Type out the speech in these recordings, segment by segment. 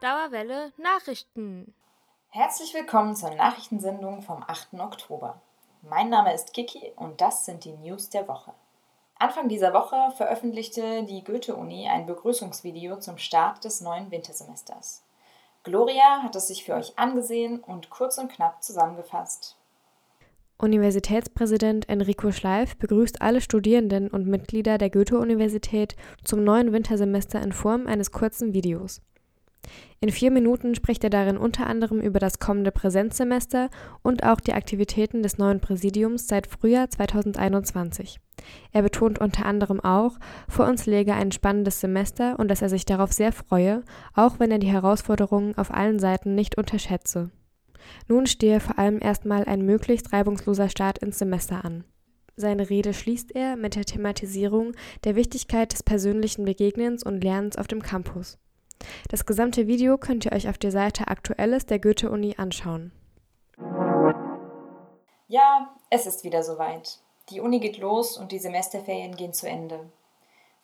Dauerwelle Nachrichten. Herzlich willkommen zur Nachrichtensendung vom 8. Oktober. Mein Name ist Kiki und das sind die News der Woche. Anfang dieser Woche veröffentlichte die Goethe-Uni ein Begrüßungsvideo zum Start des neuen Wintersemesters. Gloria hat es sich für euch angesehen und kurz und knapp zusammengefasst. Universitätspräsident Enrico Schleif begrüßt alle Studierenden und Mitglieder der Goethe-Universität zum neuen Wintersemester in Form eines kurzen Videos. In vier Minuten spricht er darin unter anderem über das kommende Präsenzsemester und auch die Aktivitäten des neuen Präsidiums seit Frühjahr 2021. Er betont unter anderem auch, vor uns läge ein spannendes Semester und dass er sich darauf sehr freue, auch wenn er die Herausforderungen auf allen Seiten nicht unterschätze. Nun stehe vor allem erstmal ein möglichst reibungsloser Start ins Semester an. Seine Rede schließt er mit der Thematisierung der Wichtigkeit des persönlichen Begegnens und Lernens auf dem Campus. Das gesamte Video könnt ihr euch auf der Seite Aktuelles der Goethe-Uni anschauen. Ja, es ist wieder soweit. Die Uni geht los und die Semesterferien gehen zu Ende.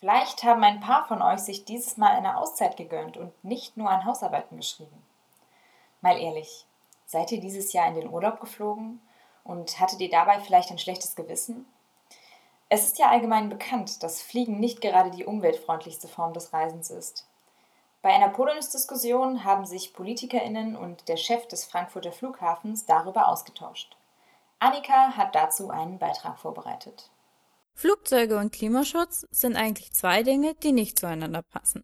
Vielleicht haben ein paar von euch sich dieses Mal eine Auszeit gegönnt und nicht nur an Hausarbeiten geschrieben. Mal ehrlich, seid ihr dieses Jahr in den Urlaub geflogen und hattet ihr dabei vielleicht ein schlechtes Gewissen? Es ist ja allgemein bekannt, dass Fliegen nicht gerade die umweltfreundlichste Form des Reisens ist. Bei einer Podiumsdiskussion haben sich PolitikerInnen und der Chef des Frankfurter Flughafens darüber ausgetauscht. Annika hat dazu einen Beitrag vorbereitet. Flugzeuge und Klimaschutz sind eigentlich zwei Dinge, die nicht zueinander passen.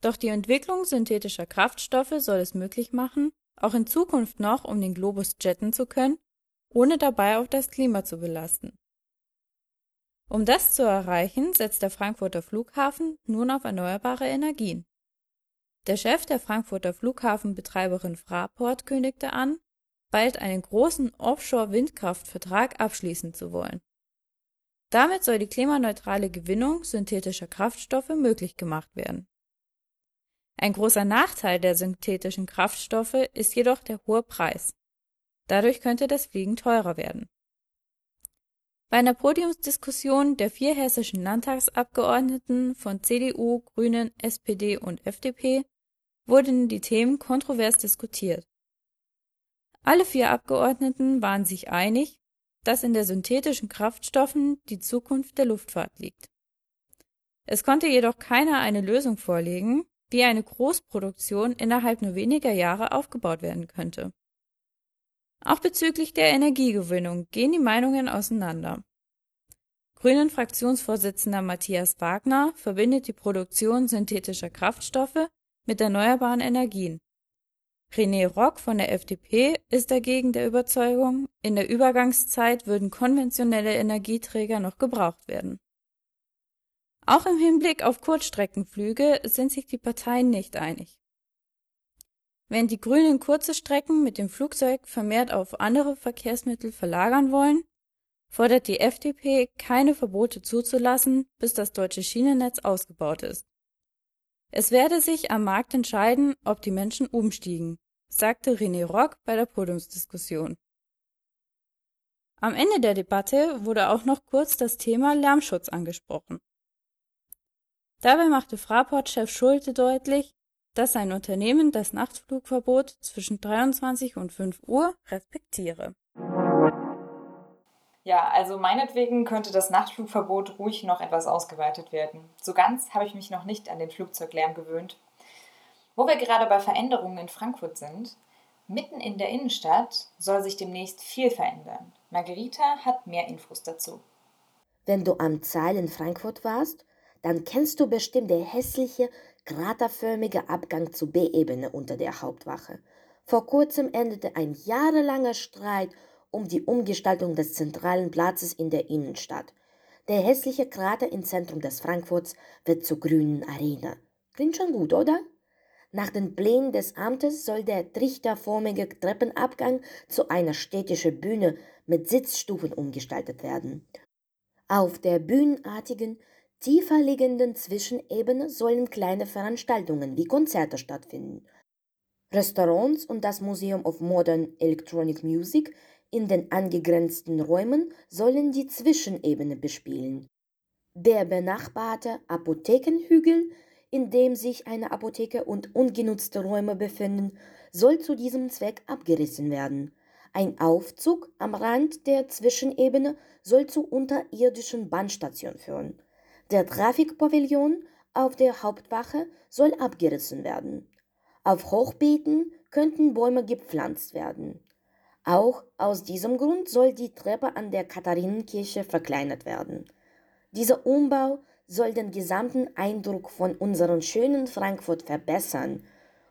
Doch die Entwicklung synthetischer Kraftstoffe soll es möglich machen, auch in Zukunft noch um den Globus jetten zu können, ohne dabei auch das Klima zu belasten. Um das zu erreichen, setzt der Frankfurter Flughafen nun auf erneuerbare Energien. Der Chef der Frankfurter Flughafenbetreiberin Fraport kündigte an, bald einen großen Offshore-Windkraftvertrag abschließen zu wollen. Damit soll die klimaneutrale Gewinnung synthetischer Kraftstoffe möglich gemacht werden. Ein großer Nachteil der synthetischen Kraftstoffe ist jedoch der hohe Preis. Dadurch könnte das Fliegen teurer werden. Bei einer Podiumsdiskussion der vier hessischen Landtagsabgeordneten von CDU, Grünen, SPD und FDP wurden die Themen kontrovers diskutiert. Alle vier Abgeordneten waren sich einig, dass in der synthetischen Kraftstoffen die Zukunft der Luftfahrt liegt. Es konnte jedoch keiner eine Lösung vorlegen, wie eine Großproduktion innerhalb nur weniger Jahre aufgebaut werden könnte. Auch bezüglich der Energiegewinnung gehen die Meinungen auseinander. Grünen Fraktionsvorsitzender Matthias Wagner verbindet die Produktion synthetischer Kraftstoffe mit erneuerbaren Energien. René Rock von der FDP ist dagegen der Überzeugung, in der Übergangszeit würden konventionelle Energieträger noch gebraucht werden. Auch im Hinblick auf Kurzstreckenflüge sind sich die Parteien nicht einig. Während die Grünen kurze Strecken mit dem Flugzeug vermehrt auf andere Verkehrsmittel verlagern wollen, fordert die FDP, keine Verbote zuzulassen, bis das deutsche Schienennetz ausgebaut ist. Es werde sich am Markt entscheiden, ob die Menschen umstiegen, sagte René Rock bei der Podiumsdiskussion. Am Ende der Debatte wurde auch noch kurz das Thema Lärmschutz angesprochen. Dabei machte Fraport-Chef Schulte deutlich, dass sein Unternehmen das Nachtflugverbot zwischen 23 und 5 Uhr respektiere. Ja, also meinetwegen könnte das Nachtflugverbot ruhig noch etwas ausgeweitet werden. So ganz habe ich mich noch nicht an den Flugzeuglärm gewöhnt. Wo wir gerade bei Veränderungen in Frankfurt sind, mitten in der Innenstadt soll sich demnächst viel verändern. Margarita hat mehr Infos dazu. Wenn du am Zahl in Frankfurt warst, dann kennst du bestimmt der hässliche, kraterförmige Abgang zur B-Ebene unter der Hauptwache. Vor kurzem endete ein jahrelanger Streit um die Umgestaltung des zentralen Platzes in der Innenstadt. Der hässliche Krater im Zentrum des Frankfurts wird zur grünen Arena. Klingt schon gut, oder? Nach den Plänen des Amtes soll der trichterförmige Treppenabgang zu einer städtischen Bühne mit Sitzstufen umgestaltet werden. Auf der bühnenartigen, tiefer liegenden Zwischenebene sollen kleine Veranstaltungen wie Konzerte stattfinden. Restaurants und das Museum of Modern Electronic Music in den angegrenzten Räumen sollen die Zwischenebene bespielen. Der benachbarte Apothekenhügel in dem sich eine Apotheke und ungenutzte Räume befinden, soll zu diesem Zweck abgerissen werden. Ein Aufzug am Rand der Zwischenebene soll zur unterirdischen Bahnstation führen. Der Trafikpavillon auf der Hauptwache soll abgerissen werden. Auf Hochbeeten könnten Bäume gepflanzt werden. Auch aus diesem Grund soll die Treppe an der Katharinenkirche verkleinert werden. Dieser Umbau soll den gesamten Eindruck von unserem schönen Frankfurt verbessern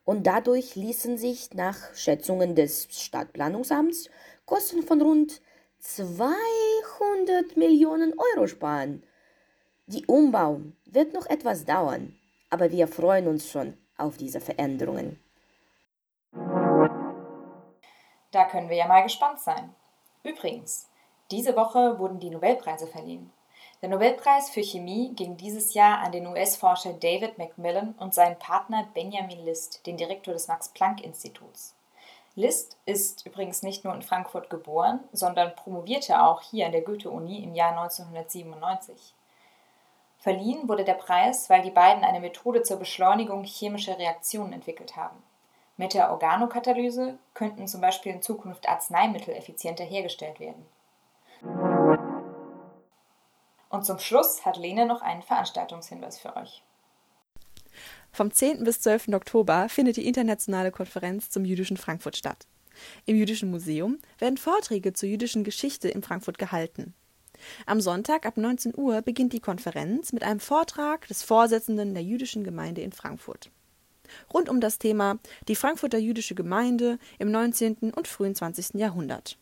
und dadurch ließen sich nach Schätzungen des Stadtplanungsamts Kosten von rund 200 Millionen Euro sparen. Die Umbau wird noch etwas dauern, aber wir freuen uns schon auf diese Veränderungen. Da können wir ja mal gespannt sein. Übrigens, diese Woche wurden die Nobelpreise verliehen. Der Nobelpreis für Chemie ging dieses Jahr an den US-Forscher David Macmillan und seinen Partner Benjamin List, den Direktor des Max-Planck-Instituts. List ist übrigens nicht nur in Frankfurt geboren, sondern promovierte auch hier an der Goethe-Uni im Jahr 1997. Verliehen wurde der Preis, weil die beiden eine Methode zur Beschleunigung chemischer Reaktionen entwickelt haben. Mit der Organokatalyse könnten zum Beispiel in Zukunft Arzneimittel effizienter hergestellt werden. Und zum Schluss hat Lene noch einen Veranstaltungshinweis für euch. Vom 10. bis 12. Oktober findet die internationale Konferenz zum jüdischen Frankfurt statt. Im Jüdischen Museum werden Vorträge zur jüdischen Geschichte in Frankfurt gehalten. Am Sonntag ab 19 Uhr beginnt die Konferenz mit einem Vortrag des Vorsitzenden der jüdischen Gemeinde in Frankfurt. Rund um das Thema die Frankfurter jüdische Gemeinde im 19. und frühen 20. Jahrhundert.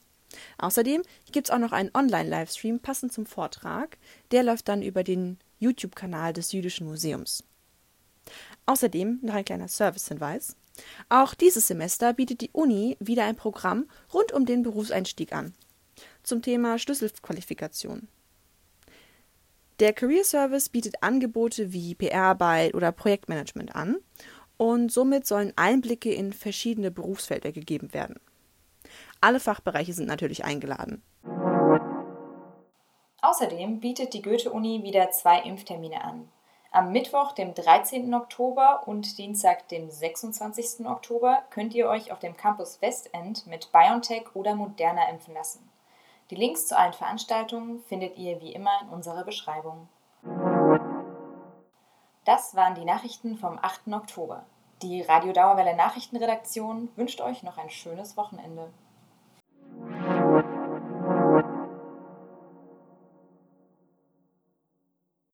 Außerdem gibt es auch noch einen Online-Livestream passend zum Vortrag. Der läuft dann über den YouTube-Kanal des Jüdischen Museums. Außerdem noch ein kleiner Servicehinweis. Auch dieses Semester bietet die Uni wieder ein Programm rund um den Berufseinstieg an. Zum Thema Schlüsselqualifikation. Der Career Service bietet Angebote wie PR-Arbeit oder Projektmanagement an und somit sollen Einblicke in verschiedene Berufsfelder gegeben werden. Alle Fachbereiche sind natürlich eingeladen. Außerdem bietet die Goethe-Uni wieder zwei Impftermine an. Am Mittwoch, dem 13. Oktober und Dienstag, dem 26. Oktober könnt ihr euch auf dem Campus Westend mit BioNTech oder Moderna impfen lassen. Die Links zu allen Veranstaltungen findet ihr wie immer in unserer Beschreibung. Waren die Nachrichten vom 8. Oktober. Die Radio Dauerwelle Nachrichtenredaktion wünscht euch noch ein schönes Wochenende.